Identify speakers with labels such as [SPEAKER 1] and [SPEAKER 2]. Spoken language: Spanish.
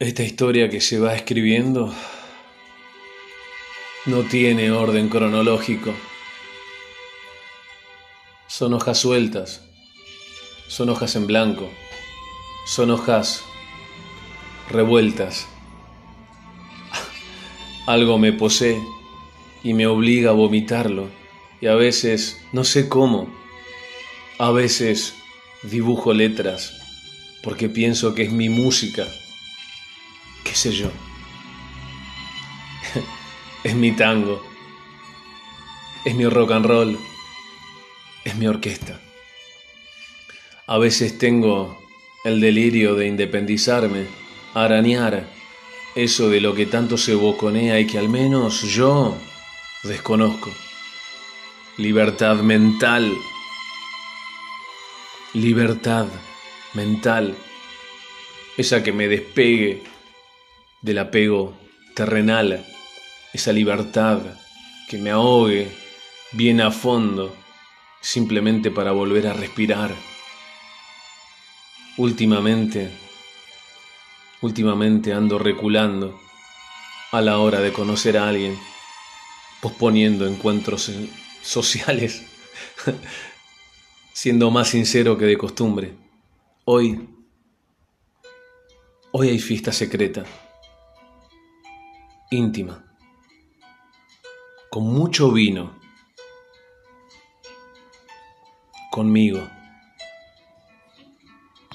[SPEAKER 1] Esta historia que se va escribiendo no tiene orden cronológico. Son hojas sueltas, son hojas en blanco, son hojas revueltas. Algo me posee y me obliga a vomitarlo y a veces no sé cómo, a veces dibujo letras porque pienso que es mi música qué sé yo. es mi tango, es mi rock and roll, es mi orquesta. A veces tengo el delirio de independizarme, arañar eso de lo que tanto se boconea y que al menos yo desconozco. Libertad mental. Libertad mental. Esa que me despegue del apego terrenal, esa libertad que me ahogue bien a fondo, simplemente para volver a respirar. Últimamente, últimamente ando reculando a la hora de conocer a alguien, posponiendo encuentros sociales, siendo más sincero que de costumbre. Hoy, hoy hay fiesta secreta íntima, con mucho vino, conmigo.